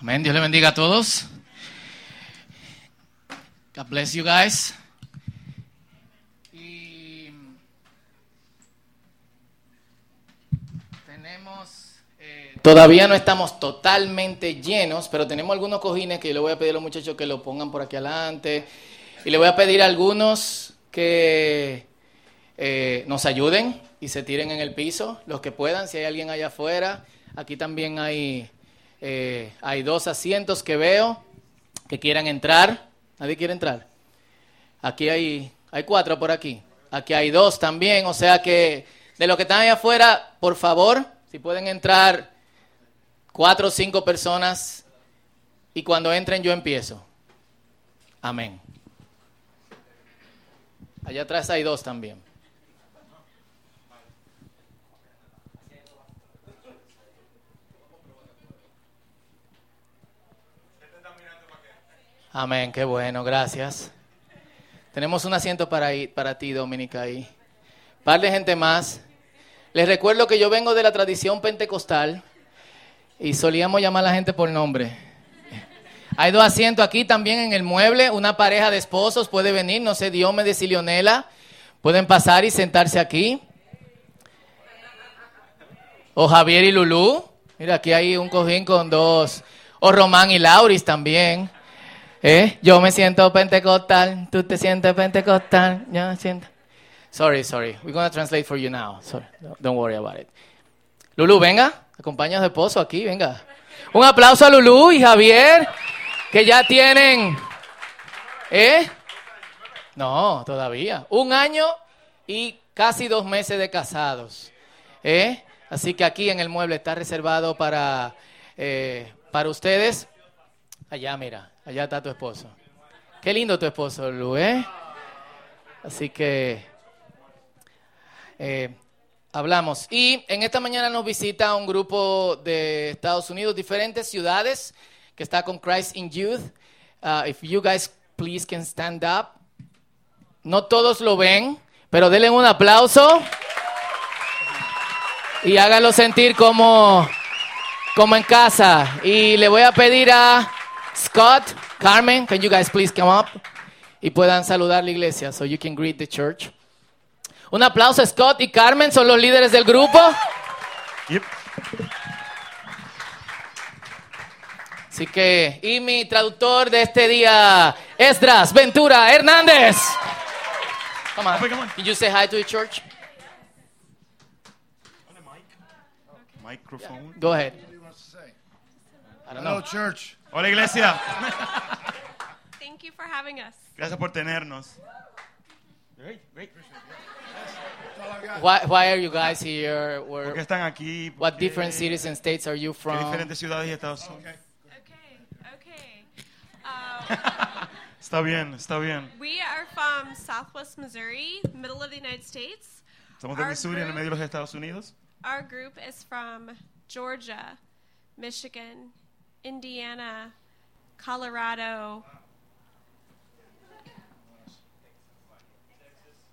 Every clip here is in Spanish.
Amén. Dios le bendiga a todos. God bless you guys. Y tenemos. eh, todavía no estamos totalmente llenos, pero tenemos algunos cojines que yo le voy a pedir a los muchachos que lo pongan por aquí adelante. Y le voy a pedir a algunos que eh, nos ayuden y se tiren en el piso, los que puedan, si hay alguien allá afuera. Aquí también hay, eh, hay dos asientos que veo que quieran entrar. ¿Nadie quiere entrar? Aquí hay, hay cuatro por aquí. Aquí hay dos también. O sea que de los que están allá afuera, por favor, si pueden entrar cuatro o cinco personas y cuando entren yo empiezo. Amén. Allá atrás hay dos también. Amén, qué bueno, gracias. Tenemos un asiento para, para ti, Dominica, ahí. Par de gente más. Les recuerdo que yo vengo de la tradición pentecostal y solíamos llamar a la gente por nombre. Hay dos asientos aquí también en el mueble. Una pareja de esposos puede venir, no sé, Diomedes y Leonela. Pueden pasar y sentarse aquí. O Javier y Lulú. Mira, aquí hay un cojín con dos. O Román y Lauris también. ¿Eh? Yo me siento pentecostal, tú te sientes pentecostal, yo me siento... Sorry, sorry. We're going to translate for you now. Sorry. Don't worry about it. Lulu, venga. Acompaña a su esposo aquí, venga. Un aplauso a Lulu y Javier, que ya tienen... ¿Eh? No, todavía. Un año y casi dos meses de casados. ¿Eh? Así que aquí en el mueble está reservado para, eh, para ustedes. Allá, mira, allá está tu esposo. Qué lindo tu esposo, Lu, ¿eh? Así que eh, hablamos. Y en esta mañana nos visita un grupo de Estados Unidos, diferentes ciudades, que está con Christ in Youth. Uh, if you guys please can stand up. No todos lo ven, pero denle un aplauso y háganlo sentir como, como en casa. Y le voy a pedir a Scott, Carmen, can you guys please come up? Y puedan saludar la iglesia, so you can greet the church. Un aplauso Scott y Carmen, son los líderes del grupo. Yep. Así que, y mi traductor de este día, Esdras Ventura Hernández. Come on. On, on. Can you say hi to the church? Microphone. Go ahead. I don't Hello, know. church. Hola iglesia. Thank you for having us. Gracias por tenernos. Great, Why, why are you guys here? ¿Por Where, qué están aquí? ¿Por what qué- different cities and states are you ¿Qué from? diferentes ciudades y estados Unidos? Okay, okay. Uh, Está bien, está bien. we are from Southwest Missouri, middle of the United States. Somos de Our Missouri, en el group- medio de los Estados Unidos. Our group is from Georgia, Michigan, Indiana, Colorado,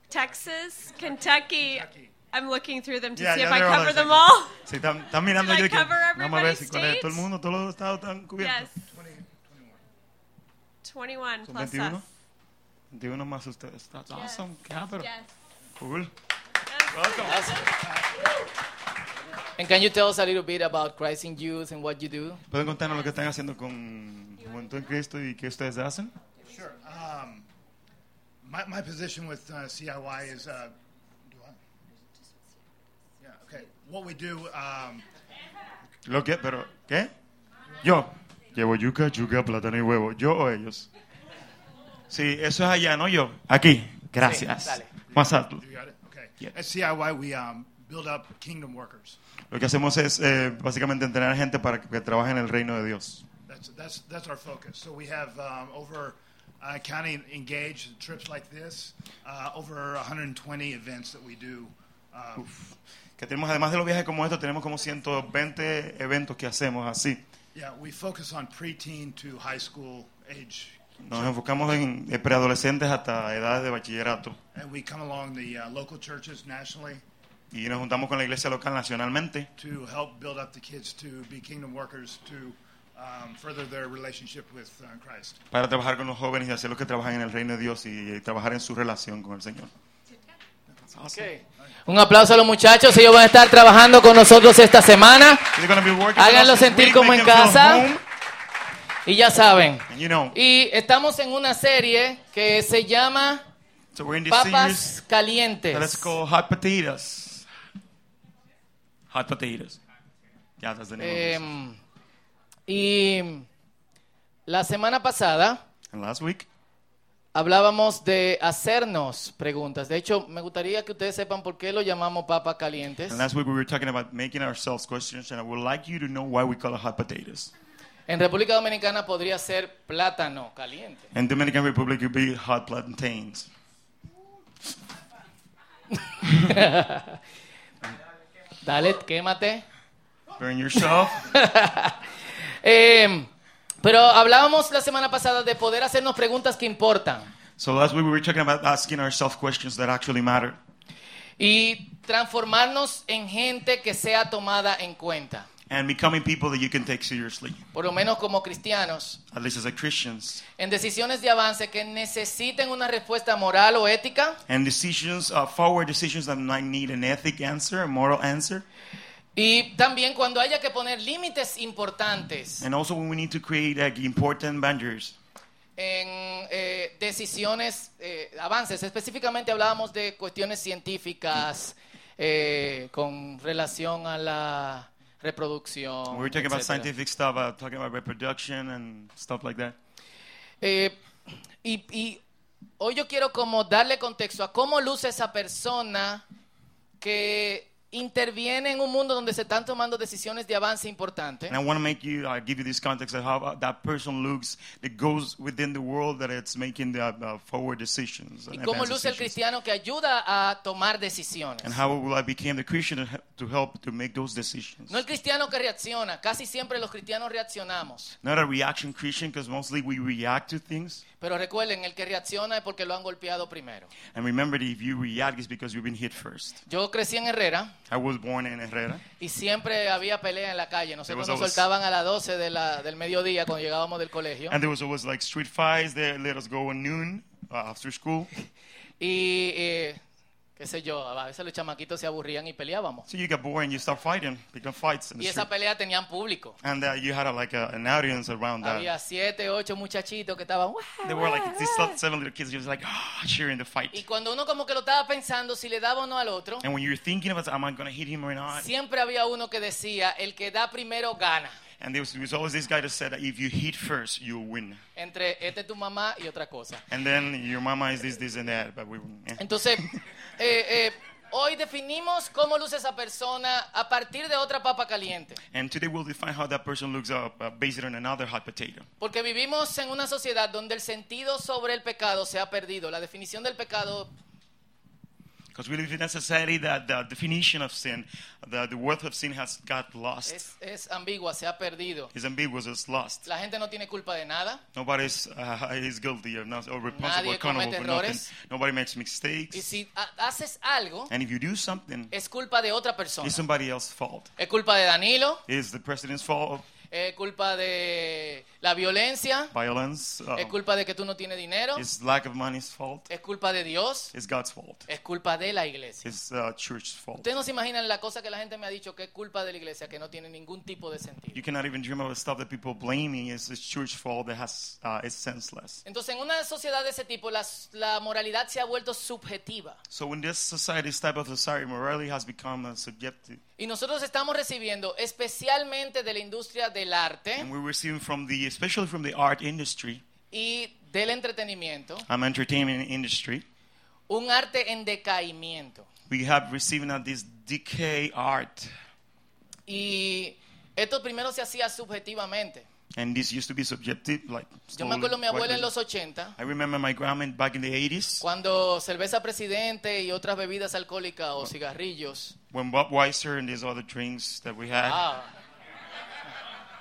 Texas, Kentucky. I'm looking through them to Ya, see if I cover them all. Sí, están, están mirando yo que vamos a ver si todo el mundo, todos los estados están cubiertos. Yes. 21 Son plus 21. us. 21 más ustedes. That's awesome. Ah, pero Yes. cool. And can you tell us a little bit about Christ in Youth and what you do? ¿Pueden contarnos lo que están haciendo con Juventud en Cristo y qué ustedes hacen? Sure. Um, my, my position with uh, CIY is. Uh, do I? Yeah. Okay. What we do. Um, Lo que, pero, ¿qué? Yo. Llevo yuca, yuca, plátano y huevo. ¿Yo o ellos? Sí, eso es allá, no yo. Aquí. Gracias. Sí. Más alto. you got it. Okay. Yeah. At CIY, we um, build up kingdom workers. Lo que hacemos es eh, básicamente entrenar gente para que, que trabaje en el reino de Dios. That's that's that's our focus. So we have um, over uh, county engaged trips like this, uh, over 120 events that we do. Uh, Que tenemos, además de los viajes como estos, tenemos como 120 eventos que hacemos así. yeah, we focus on preteen to high school age, Nos enfocamos en eh, preadolescentes hasta edades de bachillerato. and we come along the uh, local churches nationally Y nos juntamos con la iglesia local nacionalmente to help build up the kids to be kingdom workers, to um, further their relationship with uh, Christ. para trabajar con los jóvenes y hacer los que trabajan en el reino de Dios y, trabajar en su relación con el Señor. Ok. Un aplauso a los muchachos. Ellos van a estar trabajando con nosotros esta semana. Háganlo sentir como en casa. Y ya saben. And you know, Y estamos en una serie que se llama Papas Calientes. Hot Potatoes. Yeah, that's the name of this. Y la semana pasada And last week, hablábamos de hacernos preguntas. De hecho, me gustaría que ustedes sepan por qué lo llamamos papas calientes. and last week we were talking about making ourselves questions, and I would like you to know why we call it hot potatoes. En República Dominicana podría ser plátano caliente. In Dominican Republic, it would be hot plantains. Dale, quémate. Burn yourself. Em, pero hablábamos la semana pasada de poder hacernos preguntas que importan so last week we were talking about asking ourselves questions that actually matter. y transformarnos en gente que sea tomada en cuenta. And becoming people that you can take seriously, por lo menos como cristianos, at least as a Christians. en decisiones de avance que necesiten una respuesta moral o ética And decisions, uh, forward decisions that might need an ethic answer, a moral answer. y también cuando haya que poner límites importantes And also when we need to create like, important boundaries. en eh, decisiones, eh, avances. Específicamente hablábamos de cuestiones científicas eh, con relación a la reproducción. We were talking about scientific stuff, uh, talking about reproduction and stuff like that. Eh, y, y hoy yo quiero como darle contexto a cómo luce esa persona que interviene en un mundo donde se están tomando decisiones de avance importantes. And I want to make you uh, give you this context of how uh, that person looks that goes within the world that it's making the uh, forward decisions. Y and cómo luce el cristiano que ayuda a tomar decisiones. And how will I become the Christian to help to make those decisions? No el cristiano que reacciona. Casi siempre los cristianos reaccionamos. Not a reaction Christian because mostly we react to things. Pero recuerden, el que reacciona es porque lo han golpeado primero. And remember that if you react, it's because you've been hit first. Yo crecí en Herrera I was born in Herrera. y siempre había pelea en la calle. Nosotros nos soltaban a las 12 de la- del mediodía cuando llegábamos del colegio. And there was always like street fights. They let us go at noon uh, after school. Y, eh, qué sé yo, a veces los chamaquitos se aburrían y peleábamos. So you get bored and you start fighting, become fights in the Y esa street. pelea tenían público. And uh, you had a, like a, an audience around that. Había siete, ocho muchachitos que estaban... "Guau, They were like these guau". seven little kids just like ah, cheering the fight. Y cuando uno como que lo estaba pensando si le daba o no al otro, And when you're thinking about, am I going to hit him or not? siempre había uno que decía, el que da primero gana. And there was, there was always this guy that said, that if you hit first, you'll win. Entre este es tu mamá y otra cosa. And then your mama is this, this, and that. But we, eh. Entonces, eh, eh, hoy definimos cómo luce esa persona a partir de otra papa caliente. And today we'll define how that person looks up uh, based on another hot potato. Porque vivimos en una sociedad donde el sentido sobre el pecado se ha perdido. La definición del pecado Because we live in a society that the definition of sin, the, the worth of sin has got lost. es, es ambigua, se ha perdido. It's ambiguous, it's lost. La gente no tiene culpa de nada. Nobody's uh, is guilty or, not, or responsible Nadie or accountable for nothing. errores. Nobody makes Y mistakes. si ha- haces algo, And if you do something, es culpa de otra persona. it's somebody else's fault. Es culpa de Danilo, It's the president's fault, es culpa de la violencia, violence. Uh, es culpa de que tú no tienes dinero, it's lack of money's fault. es culpa de Dios, It's God's fault. es culpa de la iglesia. It's uh, church's fault. Ustedes no se imaginan la cosa que la gente me ha dicho que es culpa de la iglesia, que no tiene ningún tipo de sentido. You cannot even dream of the stuff that people blaming is it's church fault that has uh, is senseless. Entonces, en una sociedad de ese tipo, la, la moralidad se ha vuelto subjetiva. So in this society, this type of society, morality has become uh, subjective, Y nosotros estamos recibiendo, especialmente de la industria del arte and we're receiving from the, especially from the art industry, y del entretenimiento, um, entertainment industry, un arte en decaimiento. we have receiving uh, this decay art, Y esto primero se hacía subjetivamente. and this used to be subjective, like. Yo me acuerdo mi abuela en los 80, I remember my grandma back in the 80s cuando cerveza presidente y otras bebidas alcohólicas o cigarrillos. when Bob Weiser and these other drinks that we had Ah.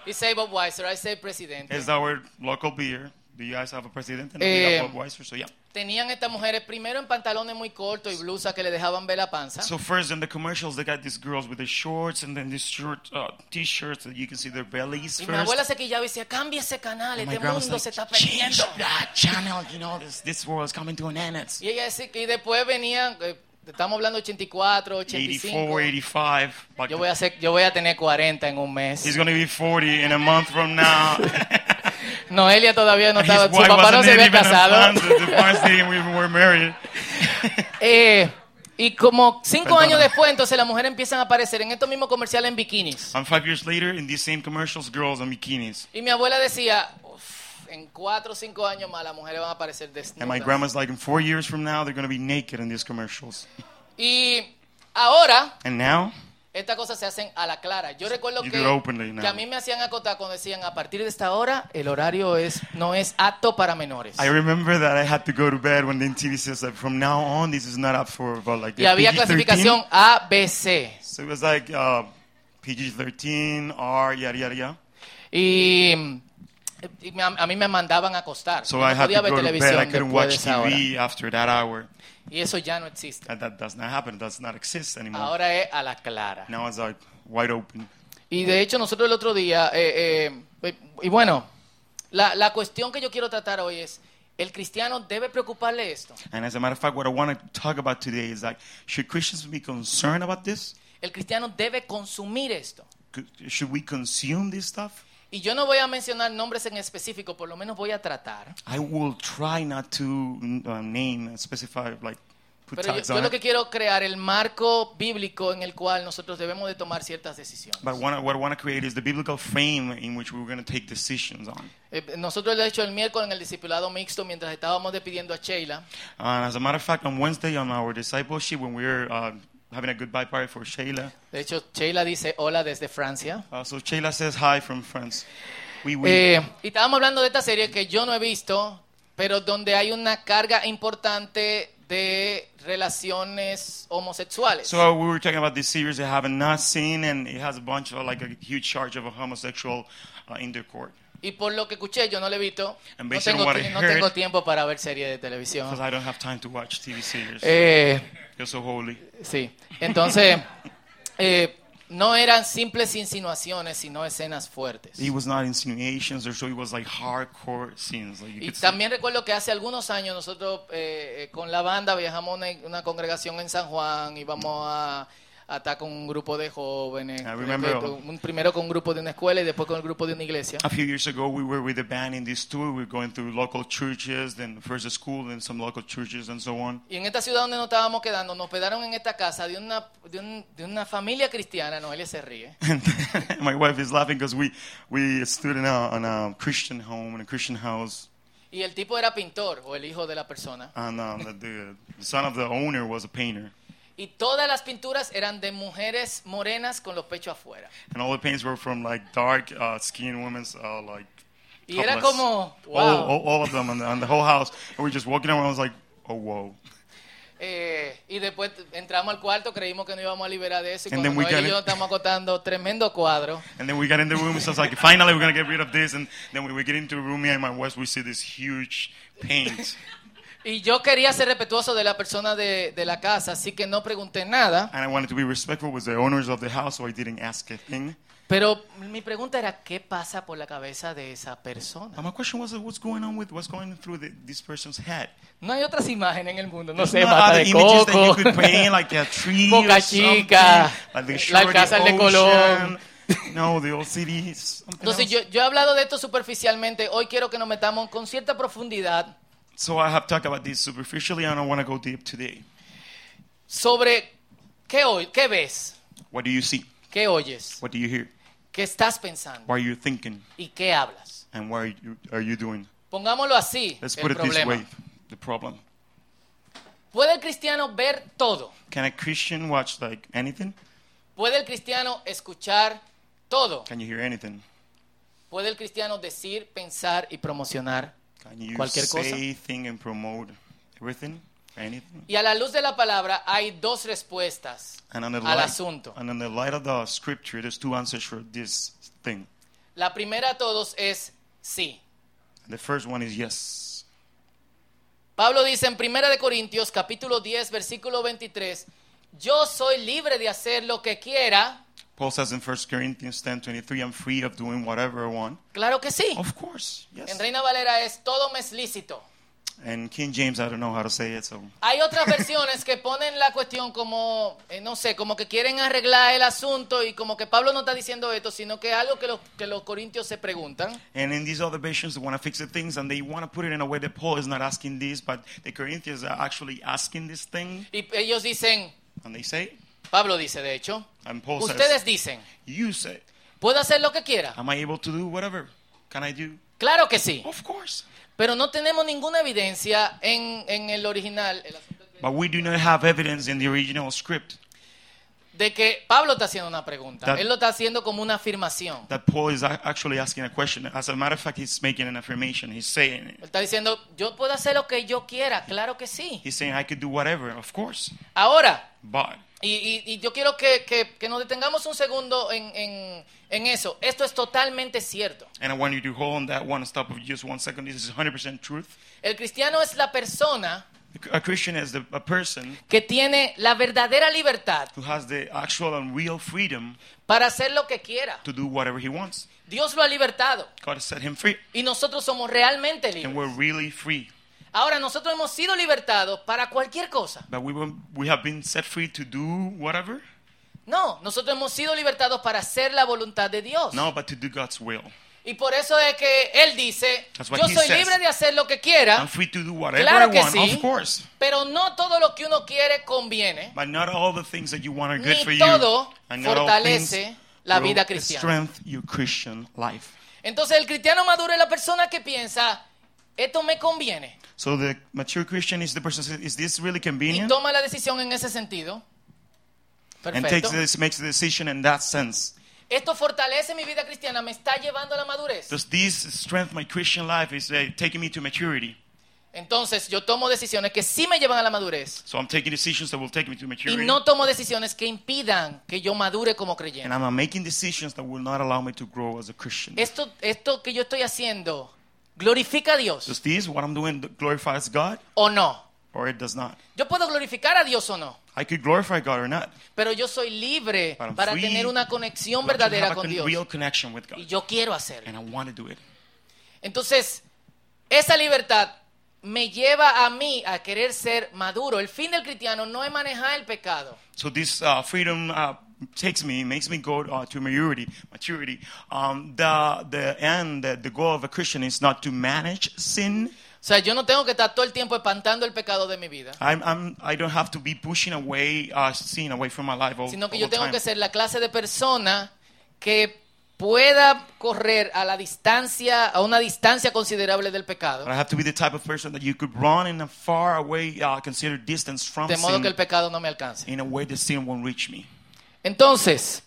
Y say Bob Weiser, I say presidente. is our local beer. Do you guys have a president? And Eh, we have Bob Weiser, so yeah. tenían estas mujeres primero en pantalones muy cortos y blusas que le dejaban ver la panza. So first in the commercials, they got these girls with the shorts and then these short uh, t-shirts that you can see their bellies y mi first. abuela se quillaba y decía, cambia ese canal, And my este grandma's mundo like, se está change perdiendo. that channel, you know, this, this world is coming to an end. It's Y ella decía, y después venían, eh, estamos hablando 84, 85. 84, 85. Like Yo voy, a ser- yo voy a tener 40 en un mes. He's going to be 40 in a month from now. Noelia todavía no estaba, su papá no se había casado. Eh, y como cinco años después, entonces las mujeres empiezan a aparecer en estos mismos comerciales en bikinis. And five years later, in these same commercials, girls in bikinis. Y mi abuela decía, "Uf, en cuatro o cinco años más las mujeres van a aparecer And my desnudas. grandma's like, in four years from now, they're going to be naked in these commercials. Y ahora And now, estas cosas se hacen a la clara. Yo recuerdo que, que a mí me hacían acotar cuando decían, a partir de esta hora, el horario es no es apto para menores. I remember that I had to go to bed when the TV says that from now on, this is not up for about like Y había PG-13. clasificación A, B, C. So it was like uh, PG-13, R, yada, yada, yada. Y, a mí me mandaban a acostar. So Yo I no had podía to ver go to bed. I couldn't watch. TV after that hour. Y eso ya no existe. And that does not happen. It does not exist anymore. Ahora es a la clara. Now it's like wide open. Y de hecho nosotros el otro día, eh, eh, y bueno, la, la cuestión que yo quiero tratar hoy es, ¿el cristiano debe preocuparle esto? And as a matter of fact, what I want to talk about today is like, should Christians be concerned about this? ¿El cristiano debe consumir esto? Should we consume this stuff? Y yo no voy a mencionar nombres en específico, por lo menos voy a tratar. I will try not to uh, name and specify, like, put Pero yo, tags yo on lo it. que quiero crear el marco bíblico en el cual nosotros debemos de tomar ciertas decisiones. But what I, what I want to create is the biblical frame in which we're going to take decisions on. Eh, Nosotros, de hecho, el miércoles en el discipulado mixto, mientras estábamos despidiendo a Sheila, And as a matter of fact, on Wednesday on our discipleship, when we were uh, having a goodbye party for Shayla, de hecho, Sheila dice hola desde Francia. uh, so Shayla says hi from France. We, we, Eh, y estábamos hablando de esta serie que yo no he visto, pero donde hay una carga importante de relaciones homosexuales. So we were talking about this series I haven't not seen, and it has a bunch of like a huge charge of a homosexual uh, intercourse. Y por lo que escuché, yo no lo he visto. No tengo, no tengo tiempo para ver series de televisión. I don't have time to watch TV series. Eh, You're so holy. sí, entonces, eh, no eran simples insinuaciones, sino escenas fuertes. It was not insinuations, or so it was like hardcore scenes. Like you Y could see. también recuerdo que hace algunos años nosotros eh, eh, con la banda viajamos a una, una congregación en San Juan, íbamos a, a con un grupo de jóvenes, I remember- Después, un- primero con un grupo de una escuela y después con el grupo de una iglesia. A few years ago, we were with a band in this tour. We were going through local churches, then first a school, then some local churches, and so on. Y en esta ciudad donde nos estábamos quedando, nos quedaron en esta casa de una, de, un- de una familia cristiana, Noelia se ríe, my wife is laughing because we, we stood in a, in a Christian home, in a Christian house, y el tipo era pintor o el hijo de la persona. and um, the, the son of the owner was a painter. Y todas las pinturas eran de mujeres morenas con los pechos afuera. And all the paints were from like dark uh, skinned women's, uh, like Y era como, wow. all, all, all of them, and the, and the whole house. And we just walking around. I was like, oh whoa. Eh, y después entramos al cuarto, creímos que no íbamos a liberar de eso. Y And cuando then we Noel y got yo estamos acotando tremendo cuadro. And then we got in the room. So it's like, finally, we're gonna get rid of this. And then when we get into the room, me and my wife, we see this huge paint. Y yo quería ser respetuoso de la persona de, de la casa, así que no pregunté nada. and I wanted to be respectful with the owners of the house, so I didn't ask a thing. Pero mi pregunta era, ¿qué pasa por la cabeza de esa persona? But my question was, what's going on with what's going through the, this person's head? No hay otras imágenes en el mundo, no There's sé, mata de that you coco, could paint, like a tree Boca or Chica, like the la shore Alcázar de Colón. No, the old city. Entonces else. yo, yo he hablado de esto superficialmente, hoy quiero que nos metamos con cierta profundidad So I have talked about this superficially, and I want to go deep today. sobre qué, oy- qué ves, What do you see? qué oyes, What do you hear? qué estás pensando What are you thinking? y qué hablas. And what are you, are you doing? Pongámoslo así, Let's el put it this problema. way. The problem. ¿Puede el cristiano ver todo? Can a Christian watch like anything? ¿Puede el cristiano escuchar todo? Can you hear anything? ¿Puede el cristiano decir, pensar y promocionar? Can you Cualquier cosa. say, think, and promote everything? Anything? Y a la luz de la palabra hay dos respuestas al light, asunto. and in the light of the scripture, there's two answers for this thing. La primera a todos es sí. The first one is yes. Pablo dice en 1 de Corintios capítulo 10 versículo 23, yo soy libre de hacer lo que quiera. Paul says in 1 Corinthians 10 23, I'm free of doing whatever I want. Claro que sí. Of course, yes. En Reina Valera es todo me es lícito. And King James, I don't know how to say it, so Hay otras versiones que ponen la cuestión como, eh, no sé, como que quieren arreglar el asunto y como que Pablo no está diciendo esto, sino que es algo que los, que los corintios se preguntan. And in these other versions, they want to fix the things and they want to put it in a way that Paul is not asking this, but the Corinthians are actually asking this thing. Y ellos dicen, And they say, Pablo dice de hecho, and Paul ustedes says, dicen, You say, ¿puedo hacer lo que quiera? Am I able to do whatever? Can I do? Claro que sí, Of course. pero no tenemos ninguna evidencia en, en el original el But we do not have evidence in the original script de que Pablo está haciendo una pregunta. That- Él lo está haciendo como una afirmación. that Paul is actually asking a question. As a matter of fact, he's making an affirmation. He's saying, Él está diciendo, yo puedo hacer lo que yo quiera, claro que sí. he's saying, I could do whatever, of course. Ahora, But y, y- y yo quiero que, que- que nos detengamos un segundo en, en- en eso. Esto es totalmente cierto. And I want you to hold on that one stop of just one second. This is 100% truth. El cristiano es la persona A Christian is the, a person que tiene la verdadera libertad who has the actual and real freedom para hacer lo que quiera. to do whatever he wants. Dios lo ha libertado God has set him free, y nosotros somos realmente and libres. we're really free. Ahora, nosotros hemos sido libertados para cualquier cosa. But we, were, we have been set free to do whatever? No, nosotros hemos sido libertados para hacer la voluntad de Dios. No, but to do God's will. Y por eso es que Él dice, That's what yo he soy says. libre de hacer lo que quiera, I'm free to do whatever Claro I que want, sí. of course. pero no todo lo que uno quiere conviene. But not all the things that you want are good Ni for you. todo And not all fortalece la will vida cristiana. your Christian life. Entonces el cristiano maduro es la persona que piensa, esto me conviene. So the mature Christian is the person who says, is this really Y convenient? toma la decisión en ese sentido. And Perfecto. takes this, makes the decision in that sense. Esto fortalece mi vida cristiana, me está llevando a la madurez. Does this strength my Christian life is uh, taking me to maturity? Entonces yo tomo decisiones que sí me llevan a la madurez. So I'm taking decisions that will take me to Y maturity. no tomo decisiones que impidan que yo madure como and creyente. I'm uh, making decisions that will not allow me to grow as a Christian. Esto, esto que yo estoy haciendo, ¿glorifica a Dios Does this, what I'm doing, glorifies God o no? or it does not? Yo puedo glorificar a Dios o no, I could glorify God or not. pero yo soy libre But I'm para free tener una conexión verdadera have a con con- Dios. real connection with God. Y yo quiero hacerlo. And I want to do it. Entonces, esa libertad me lleva a mí a querer ser maduro. El fin del cristiano no es manejar el pecado. So this uh, freedom uh, takes me, makes me go uh, to maturity. Maturity. Um, the the end, the, the goal of a Christian is not to manage sin. O sea, yo no tengo que estar todo el tiempo espantando el pecado de mi vida, I'm, I'm I don't have to be pushing away uh, sin away from my life all, sino que yo tengo time. que ser la clase de persona que pueda correr a la distancia, a una distancia considerable del pecado, But I have to be the type of person that you could run in a far away, uh, considered distance from de modo sin que el pecado no me alcance. in a way the sin won't reach me. Entonces,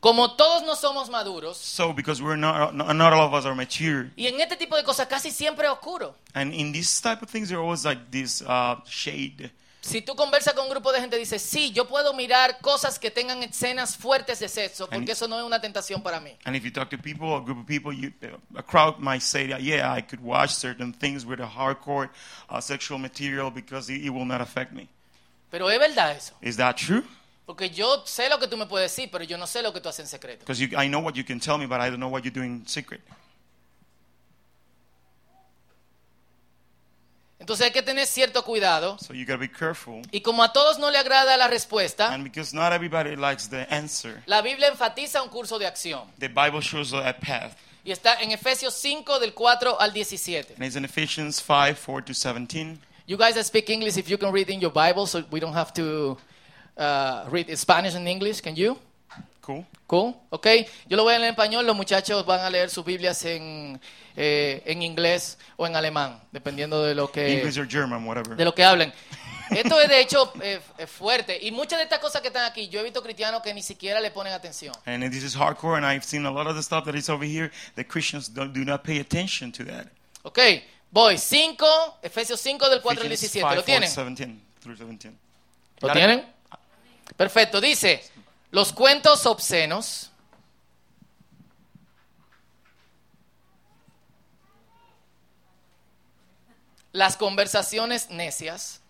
como todos no somos maduros, So because we're not, not, not all of us are mature, y en este tipo de cosas casi siempre es oscuro. and in this type of things, there are always like this uh, shade. Si tú conversas con un grupo de gente, dices, sí, yo puedo mirar cosas que tengan escenas fuertes de sexo, porque And- eso no es una tentación para mí. And if you talk to people, a group of people, you, a crowd might say that, yeah, I could watch certain things with a hardcore uh, sexual material because it, it will not affect me. Pero es verdad eso. Is that true? Porque yo sé lo que tú me puedes decir, pero yo no sé lo que tú haces en secreto. Because I know what you can tell me, but I don't know what you're doing in secret. Entonces hay que tener cierto cuidado. So you be careful. Y como a todos no le agrada la respuesta, And because not everybody likes the answer, la Biblia enfatiza un curso de acción. the Bible shows a path. Y está en Efesios 5 del 4 al 17. And it's in Ephesians 5 4 to 17. You guys that speak English, if you can read in your Bible, so we don't have to uh, read Spanish and English, can you? Cool. Cool, ok. Yo lo voy a leer en español, los muchachos van a leer sus Biblias en, eh, en inglés o en alemán, dependiendo de lo que, English or German, whatever. de lo que hablen. Esto es de hecho eh, eh, fuerte y muchas de estas cosas que están aquí, yo he visto cristianos que ni siquiera le ponen atención. And this is hardcore, and I've seen a lot of the stuff that is over here that Christians don't, do not pay attention to that. Ok, voy, 5, Efesios 5 del 4 al Ephesians 17, 5, ¿lo 4, tienen? 17 through 17. ¿Lo tienen? Perfecto, dice, los cuentos obscenos, las conversaciones necias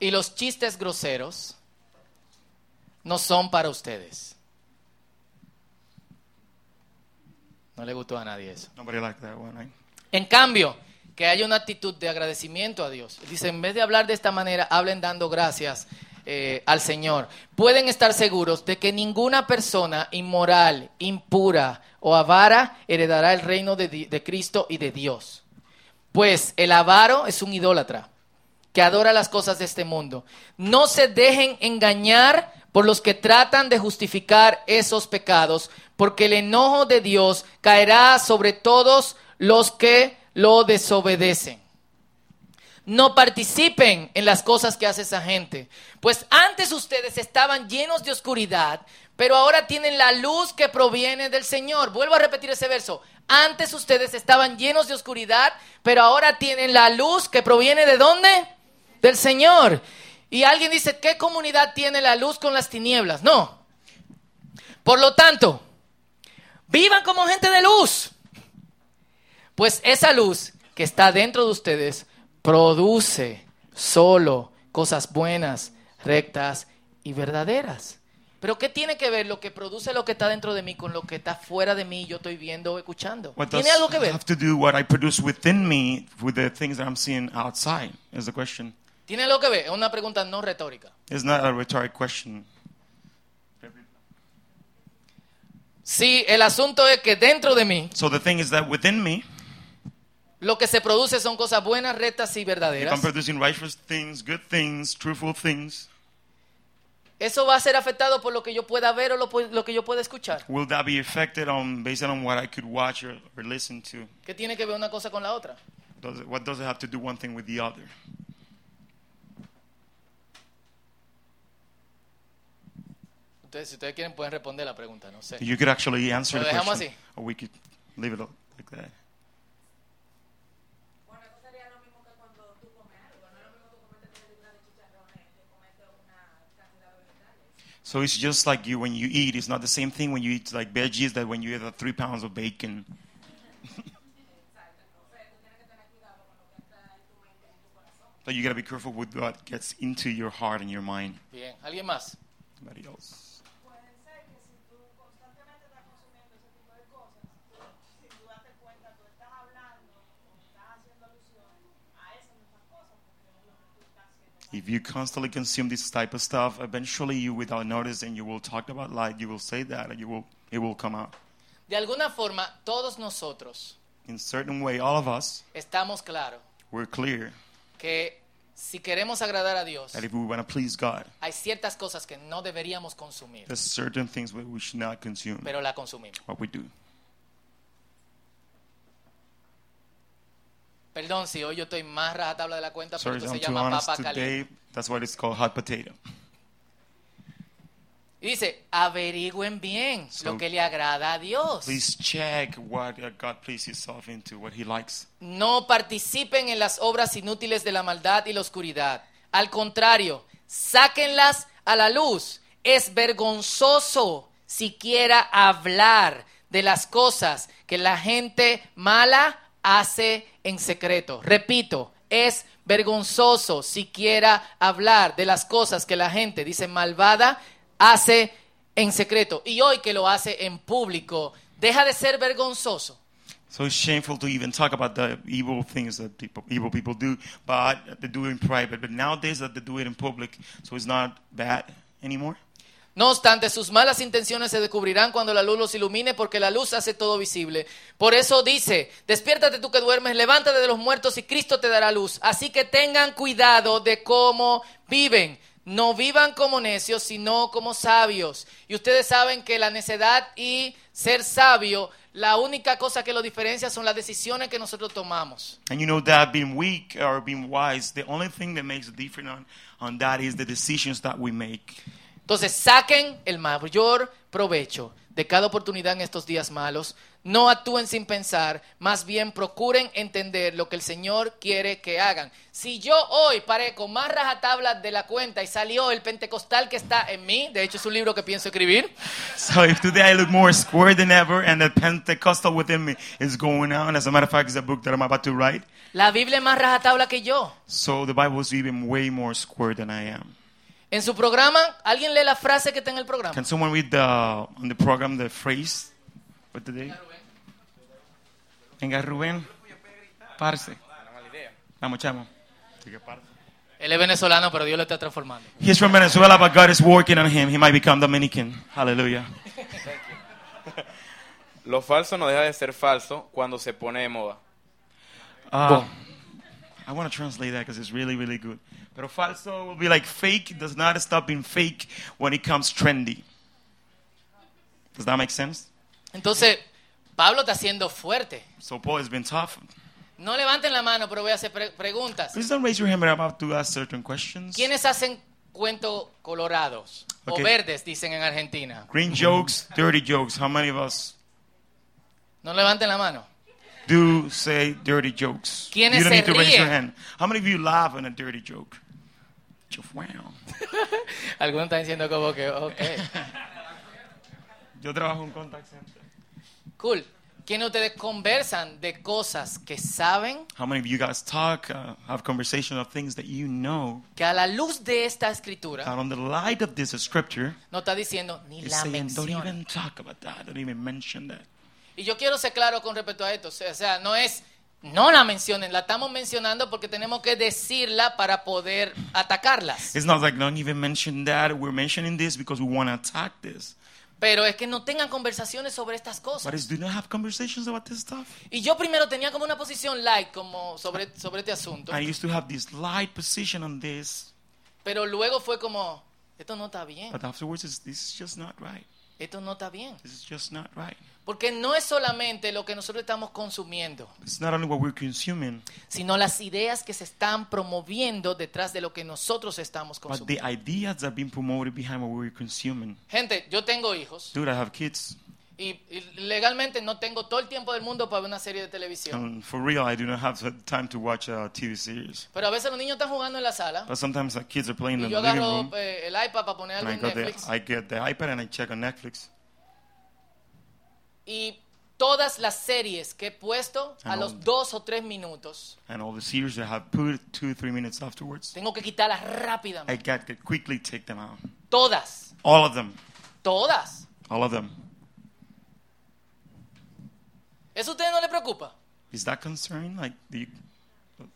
y los chistes groseros no son para ustedes. No le gustó a nadie eso. Nobody liked that one, right? En cambio, que haya una actitud de agradecimiento a Dios. Dice, en vez de hablar de esta manera, hablen dando gracias eh, al Señor. Pueden estar seguros de que ninguna persona inmoral, impura o avara heredará el reino de, de Cristo y de Dios. Pues el avaro es un idólatra que adora las cosas de este mundo. No se dejen engañar por los que tratan de justificar esos pecados, porque el enojo de Dios caerá sobre todos los que lo desobedecen. No participen en las cosas que hace esa gente, pues antes ustedes estaban llenos de oscuridad, pero ahora tienen la luz que proviene del Señor. Vuelvo a repetir ese verso. Antes ustedes estaban llenos de oscuridad, pero ahora tienen la luz que proviene de dónde? Del Señor. Y alguien dice, ¿qué comunidad tiene la luz con las tinieblas? No. Por lo tanto, vivan como gente de luz. Pues esa luz que está dentro de ustedes produce solo cosas buenas, rectas y verdaderas. Pero ¿qué tiene que ver lo que produce lo que está dentro de mí con lo que está fuera de mí yo estoy viendo o escuchando? What ¿Tiene algo que ver? have to do what I produce within me with the things that I'm seeing outside? Is the question. ¿Tiene algo que ver? Es una pregunta no retórica. It's not a rhetoric question. Sí, el asunto es que dentro de mí So the thing is that within me, lo que se produce son cosas buenas, rectas y if verdaderas. I'm producing righteous things, good things, truthful things, Eso va a ser afectado por lo que yo pueda ver o lo, lo que yo pueda escuchar. will that be affected on based on what I could watch or, or listen to? ¿Qué tiene que ver una cosa con la otra? Does it, what does it have to do one thing with the other? Entonces, si ustedes quieren, pueden responder la pregunta, no sé. You could actually answer Lo the dejamos question, así. or we could leave it like that. So it's just like you when you eat. It's not the same thing when you eat like veggies that when you eat three pounds of bacon. Exacto. Entonces, tú tienes que tener cuidado con lo que entra en tu mente y en tu corazón. So you gotta be careful with what gets into your heart and your mind. Bien, ¿alguien más? Somebody else. Puede ser que si tú constantemente estás consumiendo ese tipo de cosas, tú, sin tú darte cuenta, tú estás hablando o estás haciendo alusiones a esas mismas cosas porque es lo que tú estás haciendo. If you constantly consume this type of stuff, eventually you, without noticing, you will talk about light. You will say that, and you will it will come out. De alguna forma, todos nosotros In certain way, all of us, estamos claros we're clear que si queremos agradar a Dios, that if we want to please God, hay ciertas cosas que no deberíamos consumir, there's certain things that we should not consume. pero la consumimos. What we do. Perdón si hoy yo estoy más rajatabla de la cuenta, pero Sorry, esto I'm se too llama honest papa caliente. today. That's why it's called hot potato. Y dice, averigüen bien So- lo que le agrada a Dios. Please check what uh, God pleases Himself into, what He likes. No participen en las obras inútiles de la maldad y la oscuridad. Al contrario, sáquenlas a la luz. Es vergonzoso siquiera hablar de las cosas que la gente mala hace en secreto. Repito, es vergonzoso siquiera hablar de las cosas que la gente, dice malvada, hace en secreto. Y hoy que lo hace en público, deja de ser vergonzoso. So it's shameful to even talk about the evil things that people, evil people do, but they do it in private. But nowadays that they do it in public, so it's not bad anymore. No obstante, sus malas intenciones se descubrirán cuando la luz los ilumine, porque la luz hace todo visible. Por eso dice, despiértate tú que duermes, levántate de los muertos y Cristo te dará luz. Así que tengan cuidado de cómo viven. No vivan como necios, sino como sabios. Y ustedes saben que la necedad y ser sabio, la única cosa que lo diferencia son las decisiones que nosotros tomamos. And you know that being weak or being wise, the only thing that makes a difference on, on that is the decisions that we make. Entonces saquen el mayor provecho de cada oportunidad en estos días malos. No actúen sin pensar, más bien procuren entender lo que el Señor quiere que hagan. Si yo hoy paré con más rajatablas de la cuenta y salió el pentecostal que está en mí, de hecho es un libro que pienso escribir, So if today I look more square than ever and the Pentecostal within me is going on, as a matter of fact, it's a book that I'm about to write. la Biblia es más rajatabla que yo. So the Bible is even way more square than I am. En su programa, ¿alguien lee la frase que está en el programa? Can someone read the on the program the phrase for today? Venga, Rubén. Parce. Vamos, chamo. Él es venezolano, pero Dios lo está transformando. He's from Venezuela, but God is working on him. He might become Dominican. Hallelujah. Lo falso no deja de ser falso cuando se pone de moda. Uh, I want to translate that because it's really, really good. Pero falso will be like fake does not stop being fake when it comes trendy. Does that make sense? Entonces, Pablo está siendo fuerte. So Paul has been tough. No levanten la mano, pero voy a hacer pre- preguntas. Please don't raise your hand, but I'm about to ask certain questions. ¿Quiénes hacen cuentos colorados o verdes, dicen en Argentina? Green jokes, dirty jokes. How many of us No levanten la mano. Do say dirty jokes? ¿Quiénes you don't need to raise your hand. How many of you laugh in a dirty joke? Algunos están diciendo como que, ok. Yo trabajo en contact center. Cool. ¿Quiénes de ustedes conversan de cosas que saben How many of you guys talk, uh, have conversation of things that you know que a la luz de esta escritura that on the light of this scripture no está diciendo ni la saying, don't even talk about that, don't even mention that. Y yo quiero ser claro con respecto a esto. O sea, no es no la mencionen, la estamos mencionando porque tenemos que decirla para poder atacarlas. It's not like don't even mention that. We're mentioning this because we want to attack this. Pero es que no tengan conversaciones sobre estas But cosas. is do not have conversations about this stuff. Y yo primero tenía como una posición light como sobre, sobre este asunto. I used to have this light position on this, Pero luego fue como, esto no está bien. but afterwards, this is just not right. Esto no está bien. This is just not right. Porque no es solamente lo que nosotros estamos consumiendo, It's not only what we're consuming, sino las ideas que se están promoviendo detrás de lo que nosotros estamos but the consumiendo. ideas that are being promoted behind what we're consuming. Gente, yo tengo hijos Dude, I have kids, y, y legalmente no tengo todo el tiempo del mundo para ver una serie de televisión. and for real, I do not have the time to watch a TV series. Pero a veces los niños están jugando en la sala But sometimes the kids are playing y yo the living agarro room, eh, el iPad para poner and algo I en got the, Netflix I get the iPad and I check on Netflix. y todas las series que he puesto a Ah, no. los dos o tres minutos And all the series that have put two, three minutes afterwards, tengo que quitarlas I rápidamente. got to quickly take them out. Todas, All of them. todas. All of them. ¿Eso a ustedes no les preocupa? Is that concerning? Like, do you,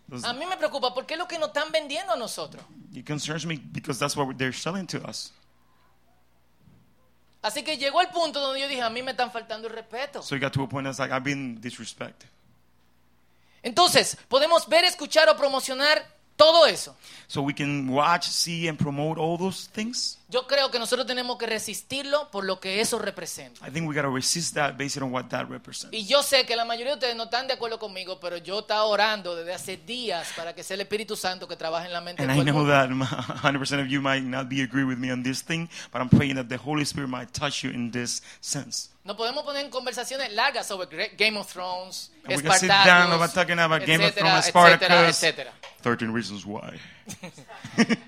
does, A mí me preocupa porque es lo que nos están vendiendo a nosotros. it concerns me because that's what they're selling to us. Así que llegó el punto donde yo dije, a mí me están faltando el respeto. So it got to a point that's like, I've been disrespected. Entonces, podemos ver, escuchar o promocionar todo eso. So we can watch, see, and promote all those things. Yo creo que nosotros tenemos que resistirlo por lo que eso representa. I think we got to resist that based on what that represents. Y yo sé que la mayoría de ustedes no están de acuerdo conmigo, pero yo estaba orando desde hace días para que sea el Espíritu Santo que trabaje en la mente And I know that 100% of you might not be agree with me on this thing, but I'm praying that the Holy Spirit might touch you in this sense. No podemos poner en conversaciones largas sobre Game of Thrones, And can sit down about Spartacus, talking about Game of etcétera, Thrones, etcétera, Spartacus. etcétera. 13 Reasons Why.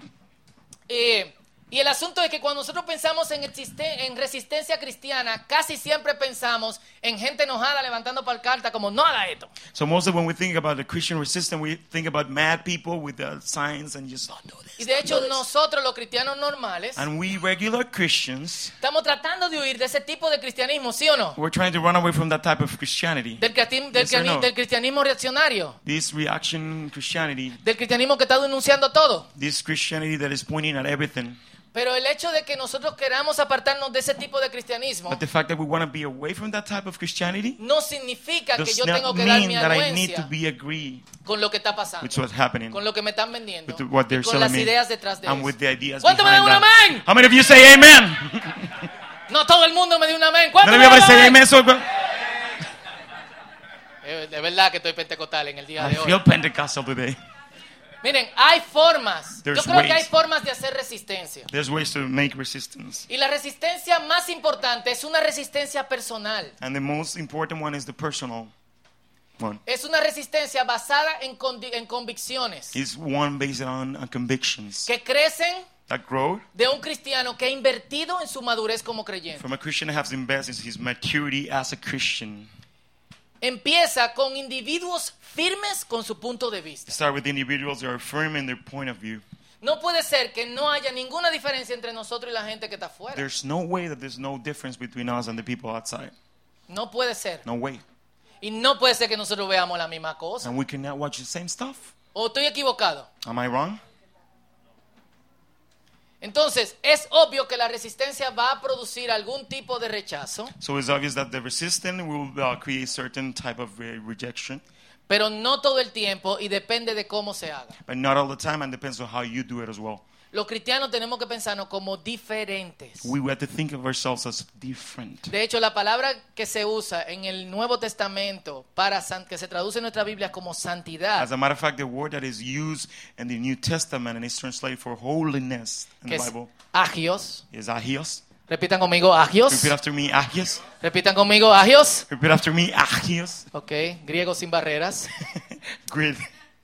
Eh, y el asunto es que cuando nosotros pensamos en, en resistencia cristiana, casi siempre pensamos en gente enojada levantando palcarta como no haga esto. So most of when we think about the Christian resistance, we think about mad people with the signs and just don't do this. Y de hecho nosotros los cristianos normales And we regular Christians, estamos tratando de huir de ese tipo de cristianismo, ¿sí o no? we're trying to run away from that type of Christianity. Del, del Yes no? del cristianismo reaccionario, This reaction Christianity, del cristianismo que está denunciando todo. this Christianity that is pointing at everything. Pero el hecho de que nosotros queramos apartarnos de ese tipo de cristianismo But the fact that we want to be away from that type of Christianity no significa que does yo tengo not que dar mean mi that I need to anuencia be agree con lo que está pasando, with what's happening, con lo que me están vendiendo, with what they're con selling las me, ideas detrás de and eso. with the ideas ¿Cuánto me behind dan un that. amén? How many of you say amen? No todo el mundo me dio un amén. ¿Cuánto None of me you dan ever un say amén? amen. So Eh, De verdad que estoy pentecostal en el día I de hoy. feel Pentecostal today. Miren, hay formas. Yo There's creo que hay ways. formas de hacer resistencia. There's ways to make resistance. Y la resistencia más importante es una resistencia personal. And the most important one is the personal one. Es una resistencia basada en, convicciones It's one based on, on convictions que crecen that grow de un cristiano que ha invertido en su madurez como creyente. from a Christian has invested in his maturity as a Christian. Empieza con individuos firmes con su punto de vista. Start with individuals that are firm in their point of view. No puede ser que no haya ninguna diferencia entre nosotros y la gente que está afuera. There's no way that there's no difference between us and the people outside. No puede ser. No way. Y no puede ser que nosotros veamos la misma cosa. And we cannot watch the same stuff. ¿O estoy equivocado? Am I wrong? Entonces, es obvio que la resistencia va a producir algún tipo de rechazo, So it's obvious that the resistance will uh, create certain type of uh, rejection, pero no todo el tiempo y depende de cómo se haga. but not all the time, and depends on how you do it as well. Los cristianos tenemos que pensarnos como diferentes. We have to think of ourselves as different. De hecho, la palabra que se usa en el Nuevo Testamento para san- que se traduce en nuestra Biblia como santidad, As a matter of fact, the word that is used in the New Testament and is translated for holiness in the Bible agios. is agios. Repitan conmigo, agios. Repeat after me, agios. Repitan conmigo, agios. Repeat after me, agios. Ok, griego sin barreras. Greek,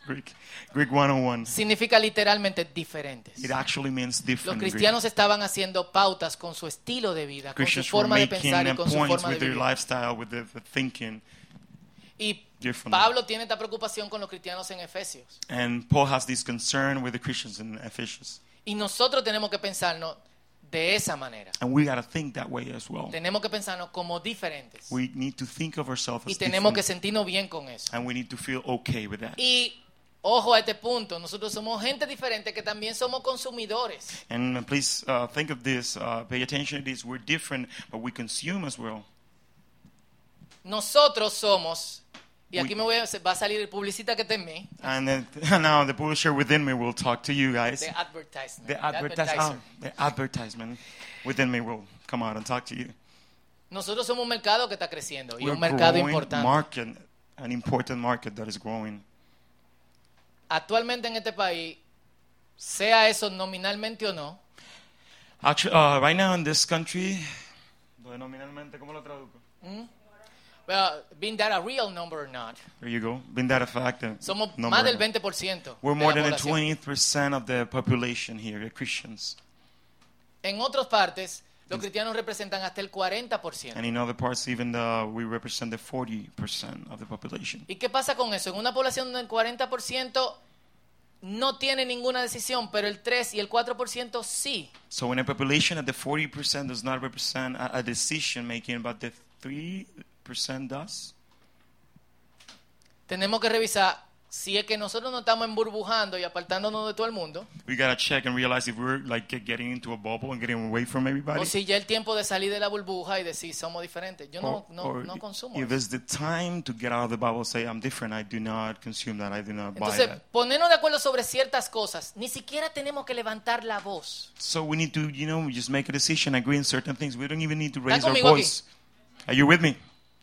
Greek, Greek 101. Significa literalmente diferentes. It actually means Los different. Greek. cristianos estaban haciendo pautas con su estilo de vida, con su forma de pensar y con su forma de with their vivir. lifestyle, with the, the thinking. Y. Pablo tiene esta preocupación con los cristianos en Efesios. And Paul has this concern with the Christians in Ephesians. Y nosotros tenemos que pensarnos de esa manera. And we think that way as well. Tenemos que pensarnos como diferentes. We need to think of ourselves Y as tenemos que sentirnos bien con eso. And we need to feel okay with that. Y ojo a este punto, nosotros somos gente diferente que también somos consumidores. And uh, please uh, think of this. Uh, pay attention to this. We're different, but we consume as well. Nosotros somos, y aquí me voy a, va a salir el publicista que está en mí, And uh, now the publisher within me will talk to you guys. de advertisement. The, the advertiser. oh, the advertisement within me will come out and talk to you. Nosotros somos un mercado que está creciendo y We're un mercado importante. market, an important market that is growing. Actualmente en este país, sea eso nominalmente o no, Actually, uh, right now in this country, denominalmente, ¿cómo lo traduzco? well, being that a real number or not, There you go. Been that a fact. uh, somos más del one. 20%. We're more than the población. 20% of the population here, the Christians. En otras partes, los cristianos representan hasta el 40%. And in other parts, even the, we represent the 40% of the population. ¿Y qué pasa con eso? En una población donde el 40% no tiene ninguna decisión, pero el 3 y el 4% sí. So in a population that the 40% does not represent a, a decision making, but the 3% does, Tenemos que revisar si es que nosotros no estamos emburbujando y apartándonos de todo el mundo, we gotta check and realize if we're like get- getting into a bubble and getting away from everybody. o si ya el tiempo de salir de la burbuja y decir somos diferentes. Yo no, no, or no consumo. if eso. it's the time to get out of the bubble, say I'm different. I do not consume that. I do not buy Entonces, that. ponernos de acuerdo sobre ciertas cosas, ni siquiera tenemos que levantar la voz. So we need to, you know, just make a decision, agree on certain things. We don't even need to raise our conmigo aquí? voice. Are you with me?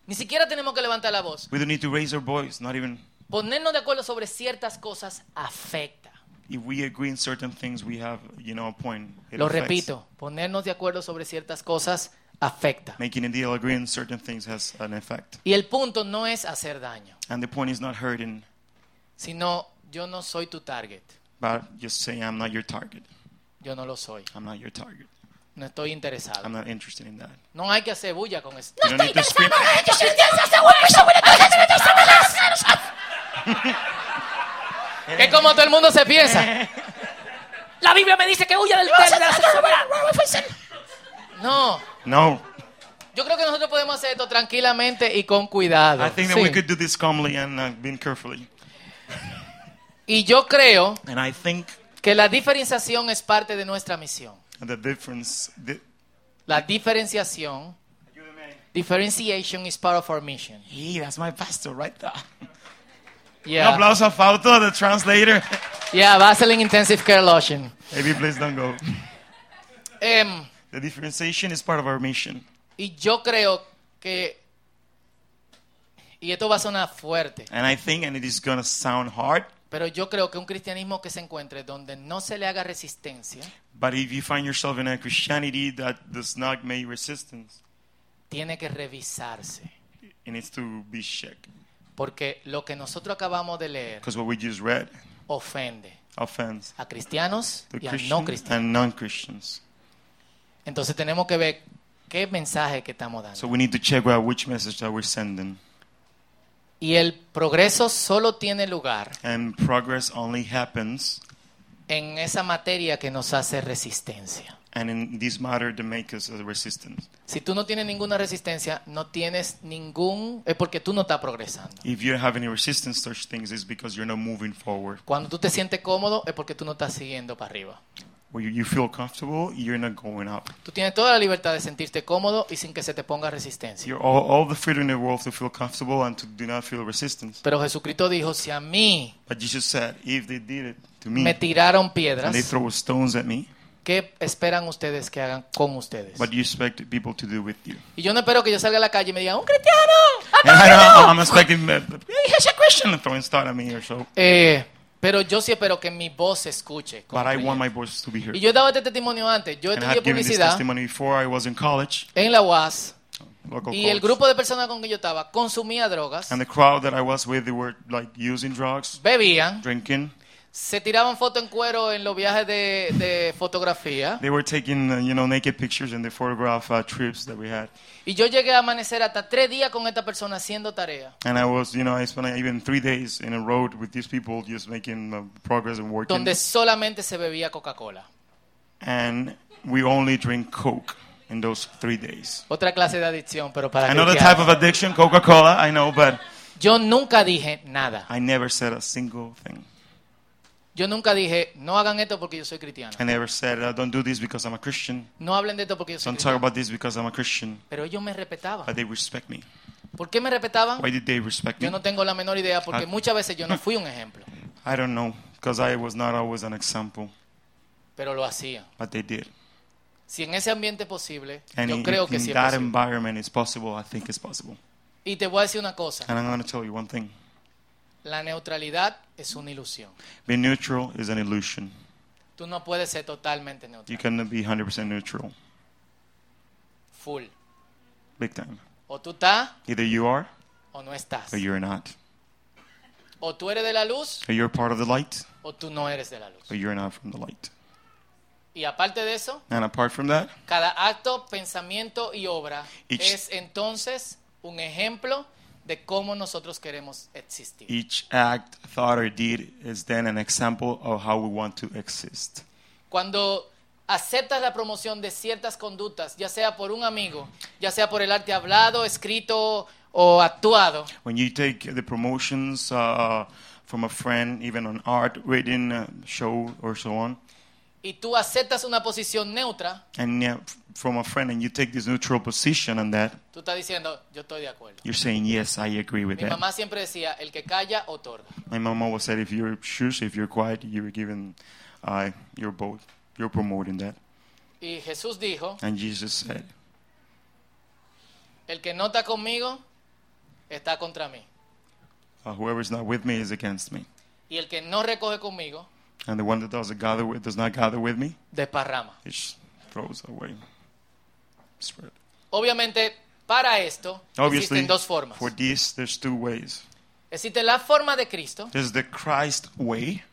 Ni siquiera tenemos que levantar la voz. We don't need to raise our voice. Not even Ponernos de acuerdo sobre ciertas cosas afecta. if we agree on certain things, we have, you know, a point. It Lo affects. repito, ponernos de acuerdo sobre ciertas cosas afecta. Making a deal, agreeing on certain things has an effect. Y el punto no es hacer daño, And the point is not hurting, sino yo no soy tu target. but just saying I'm not your target. Yo no lo soy. I'm not your target. No estoy interesado. I'm not interested in that. No hay que hacer bulla con eso. You don't need to scream. Es como todo el mundo se piensa. La Biblia me dice que huya del sexualidad. No, No. yo creo que nosotros podemos hacer esto tranquilamente y con cuidado. I think that Sí. we could do this calmly and uh, being carefully. Y yo creo And I think que la diferenciación es parte de nuestra misión. the difference. The, La diferenciación, differentiation is part of our mission. hey, that's my pastor right there. Yeah, aplauso a Fausto, the translator. yeah, Vaseline Intensive Care Lotion. Maybe please don't go. Em, The differentiation is part of our mission. y yo creo que, y esto va a sonar fuerte, And I think, and it is going to sound hard, Pero yo creo que un cristianismo que se encuentre donde no se le haga resistencia, But if you find yourself in a Christianity that does not make resistance, tiene que revisarse. it needs to be checked. Porque lo que nosotros acabamos de leer Because what we just read ofende offends a cristianos the y a no cristianos. and non-Christians. Entonces tenemos que ver qué mensaje que estamos dando. So we need to check out which message that we're sending. Y el progreso solo tiene lugar And progress only happens en esa materia que nos hace resistencia. And in this matter to make us a resistance. Si tú no tienes ninguna resistencia, no tienes ningún... Es porque tú no estás progresando. If you don't have any resistance to such things, it's because you're not moving forward. Cuando tú te sientes cómodo, es porque tú no estás siguiendo para arriba. Where you, feel comfortable, you're not going up. Tú tienes toda la libertad de sentirte cómodo y sin que se te ponga resistencia. You're all, all the freedom in the world to feel comfortable and to do not feel resistance. Pero Jesucristo dijo, si a mí But Jesus said, if they did it to me me tiraron and they piedras, throw stones at me, ¿qué esperan ustedes que hagan con ustedes? what do you expect people to do with you? Y yo no espero que yo salga a la calle y me digan, un cristiano, And I don't, I'm expecting that, hey, he's a Christian, throwing stone at me or so. Eh, pero yo sí espero que mi voz se escuche. But I want my voice to be heard. Y yo he dado este testimonio antes. Yo given this publicidad testimony before I was in college, en la UAS local y el grupo de personas con que yo estaba consumía drogas, And the crowd that I was with, they were like using drugs, bebían, drinking. Se tiraban fotos en cuero en los viajes de, de fotografía. They were taking, uh, you know, naked pictures in the photograph uh, trips that we had. Y yo llegué a amanecer hasta tres días con esta persona haciendo tarea. And I was, you know, I spent even three days in a road with these people just making uh, progress and working. donde solamente se bebía Coca-Cola. And we only drink Coke in those three days. Otra clase de adicción, pero para Another type of addiction, Coca-Cola, I know, but Yo nunca dije nada. I never said a single thing. Yo nunca dije, no hagan esto porque yo soy cristiano. I never said, uh, don't do this because I'm a Christian. No hablen de esto porque yo soy Don't talk cristiano. about this because I'm a Christian. Pero ellos me respetaban. But they respect me. ¿Por qué me respetaban? Why did they respect me? Yo no tengo la menor idea porque Ah. muchas veces yo no fui un ejemplo, I don't know, because I was not always an example, pero lo hacían. but they did. Si en ese ambiente es posible, And yo in, creo que in sí es that posible. environment it's possible, I think it's possible. Y te voy a decir una cosa, And I'm going to tell you one thing. La neutralidad es una ilusión. Being neutral is an illusion. Tú no puedes ser totalmente You neutral, cannot be 100% neutral. full. Big time. O tú estás Either you are o no estás. or you're not. O tú eres de la luz Or you're part of the light o tú no eres de la luz. or you're not from the light. Y aparte de eso, And apart from that, cada acto, pensamiento y obra Each- es entonces un ejemplo de cómo nosotros queremos existir. each act, thought, or deed is then an example of how we want to exist. Cuando aceptas la promoción de ciertas conductas, ya sea por un amigo, ya sea por el arte hablado, escrito o actuado, When you take the promotions uh, from a friend, even on art, written, uh, show, or so on, y tú aceptas una posición neutra, and from a friend, and you take this neutral position on that, tú estás diciendo, yo estoy de acuerdo. you're saying, yes, I agree with Mi that. mamá siempre decía, el que calla, otorga. My mom always said, if you're shush, if you're quiet, you're given, uh, you're both, you're promoting that. Y Jesús dijo, And Jesus said, el que no está conmigo, está contra mí. uh, is not with me is against me. Y el que no recoge conmigo, And the one that doesn't gather with, does not gather with me, desparrama. throws away. Obviamente, para esto Obviously, existen dos formas. for this, there's two ways. Existe la forma de Cristo, There's the Christ way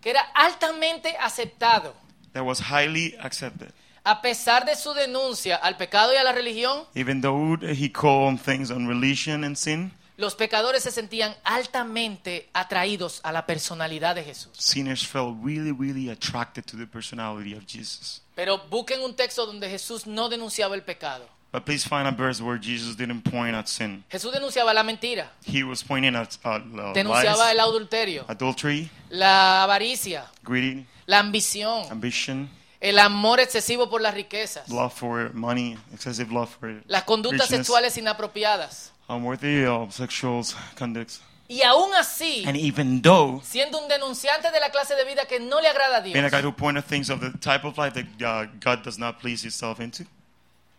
que era altamente aceptado. that was highly accepted. A pesar de su denuncia al pecado y a la religión, Even though he called things on religion and sin, los pecadores se sentían altamente atraídos a la personalidad de Jesús. sinners felt really, really attracted to the personality of Jesus. Pero busquen un texto donde Jesús no denunciaba el pecado. But please find a verse where Jesus didn't point at sin. Jesús denunciaba la mentira, He was pointing at uh, uh, denunciaba el lies, adulterio, adultery, la avaricia, greed, la ambición, ambition, el amor excesivo por las riquezas, love for money, excessive love for las conductas richness, sexuales inapropiadas. unworthy of sexual conducts. Y aún así, And even though siendo un denunciante de la clase de vida que no le agrada a being a Dios, guy who pointed things of the type of life that uh, God does not please himself into,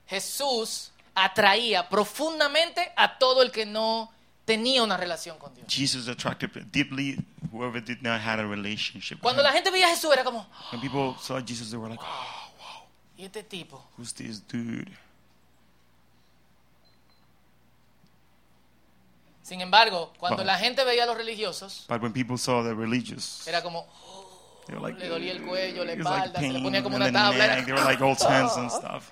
Jesús atraía profundamente a todo el que no tenía una relación con Dios. Jesus attracted deeply whoever did not have a relationship. Cuando la gente veía a Jesús era como, When people saw Jesus, they were like, oh, ¿y este tipo? who's this dude? Sin embargo, cuando la gente veía a los religiosos, But when people saw the religious, era como, like, le dolía el cuello, la like espalda, se le ponía como una tabla. era- neck. They were like old hands and stuff.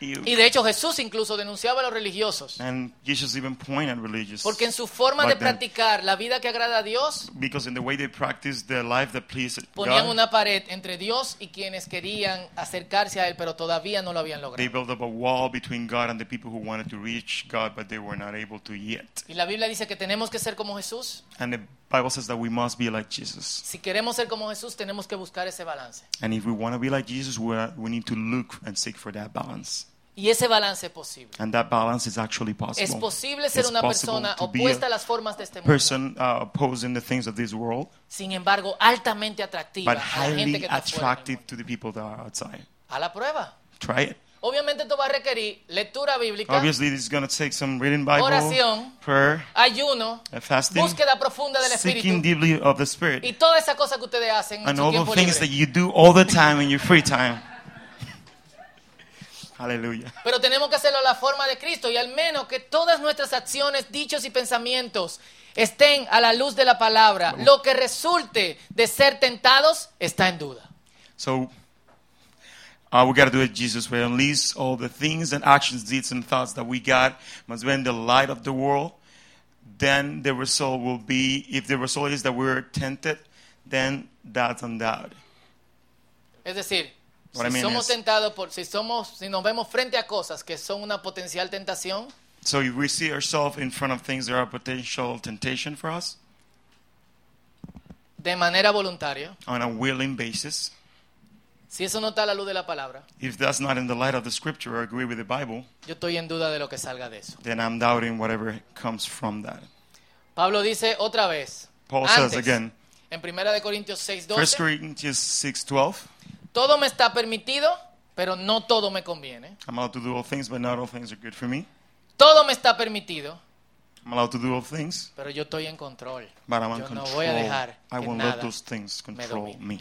Y de hecho Jesús incluso denunciaba a los religiosos. And Jesus even pointed at religious. Porque en su forma de practicar la vida que agrada a Dios, because in the way they practiced their life that pleased ponían God, una pared entre Dios y quienes querían acercarse a Él, pero todavía no lo habían they logrado. built up a wall between God and the people who wanted to reach God, but they were not able to yet. Y la Biblia dice que tenemos que ser como Jesús. And the Bible says that we must be like Jesus. Si queremos ser como Jesús, tenemos que buscar ese balance. And if we want to be like Jesus, we, are, we need to look and seek for that balance. Y ese balance es posible. And that balance is actually possible. Es posible ser It's una possible persona to be opuesta a a las formas de este mundo. person uh, opposing the things of this world, Sin embargo, altamente atractiva but a la gente highly que está attractive to the people that are outside. A la prueba. Try it. Obviamente esto va a requerir lectura bíblica, Obviously, this is going to take some reading Bible, Oración. prayer, ayuno, fasting, búsqueda profunda del seeking Espíritu deeply of the y Spirit, todas esas cosas que ustedes hacen en and su all the tiempo things that libre. you do all the time in your free time. Hallelujah. Pero tenemos que hacerlo a la forma de Cristo y al menos que todas nuestras acciones, dichos y pensamientos estén a la luz de la palabra. Lo que resulte de ser tentados está en duda. So, uh, we got to do it Jesus' way. At least all the things and actions, deeds, and thoughts that we got must be in the light of the world. Then the result will be, if the result is that we're tempted, then that's undoubt. Es decir, What I si mean somos is- tentados por, si somos, si nos vemos frente a cosas que son una potencial tentación, So if we see ourselves in front of things that are a potential temptation for us de manera voluntaria, on a willing basis, si eso no está a la luz de la palabra, if that's not in the light of the scripture or agree with the Bible, yo estoy en duda de lo que salga de eso. then I'm doubting whatever comes from that. Pablo dice otra vez, Paul antes, says again, en 1 de Corintios 6, 1 12, Corinthians 6.12, todo me está permitido, pero no todo me conviene. I'm allowed to do all things, but not all things are good for me. Todo me está permitido, I'm allowed to do all things, pero yo estoy en control. but I'm in Yo no control. voy a dejar I que won't nada let those things control domine. me.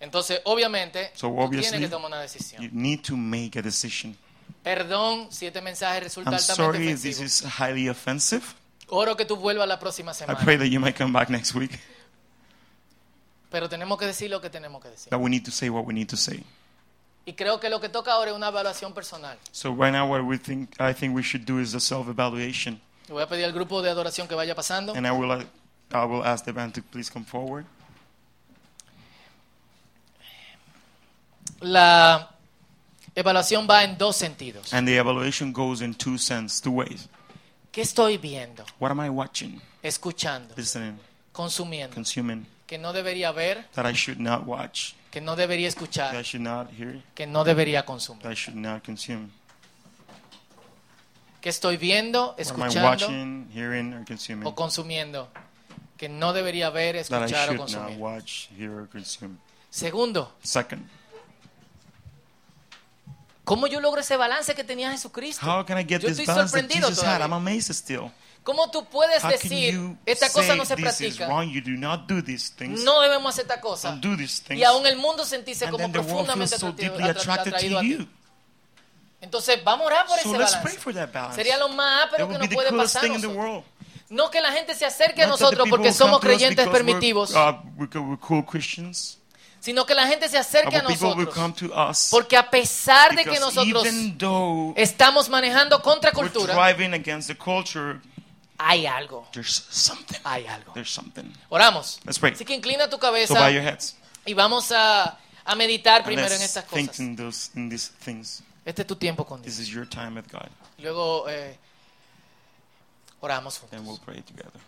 Entonces, obviamente, So tú tienes que tomar una decisión. You need to make a decision. Perdón si este mensaje resulta I'm altamente sorry if this ofensivo. is highly offensive. Oro que tú vuelvas la próxima I semana. pray that you might come back next week. Pero tenemos que decir lo que tenemos que decir. That we need to say what we need to say. Y creo que lo que toca ahora es una evaluación personal. So right now, what we think I think we should do is a self-evaluation, Le voy a pedir al grupo de adoración que vaya pasando. and I will uh, I will ask the band to please come forward. La evaluación va en dos sentidos. And the evaluation goes in two sense, two ways. ¿Qué estoy viendo, What am I watching, escuchando, listening, consumiendo? consuming Que no debería ver, that I should not watch, que no debería that I escuchar, should not hear, que no debería consumir. that I should not consume? ¿Qué estoy viendo, What am I escuchando watching, hearing, or consuming? o consumiendo? Que no debería ver, That I escuchar o should not consumir. watch, hear, or consume. Segundo, Second, ¿cómo yo logro ese balance que tenía Jesucristo? how can I get Yo this estoy balance that had? I'm todavía. amazed still. ¿Cómo tú puedes How decir, esta cosa no se practica? do not do these things. No debemos hacer esta cosa. Don't do these things. Y aún el mundo sentirse and como profundamente so atraído a ti. Entonces, vamos a orar por So ese let's balance. pray for that balance. Sería lo más ápero que nos puede pasar a thing in the nosotros. world. No que la gente se acerque a Not the nosotros porque somos creyentes permitivos, uh, cool Christians. Sino que la gente se acerque a nosotros. to us Porque a pesar de que nosotros estamos manejando contra cultura, hay algo. Hay algo. Oramos. Así que inclina tu cabeza y vamos a, a meditar primero en estas cosas. Este es tu tiempo con This Dios. is your time with God, Luego eh, oramos juntos. pray together.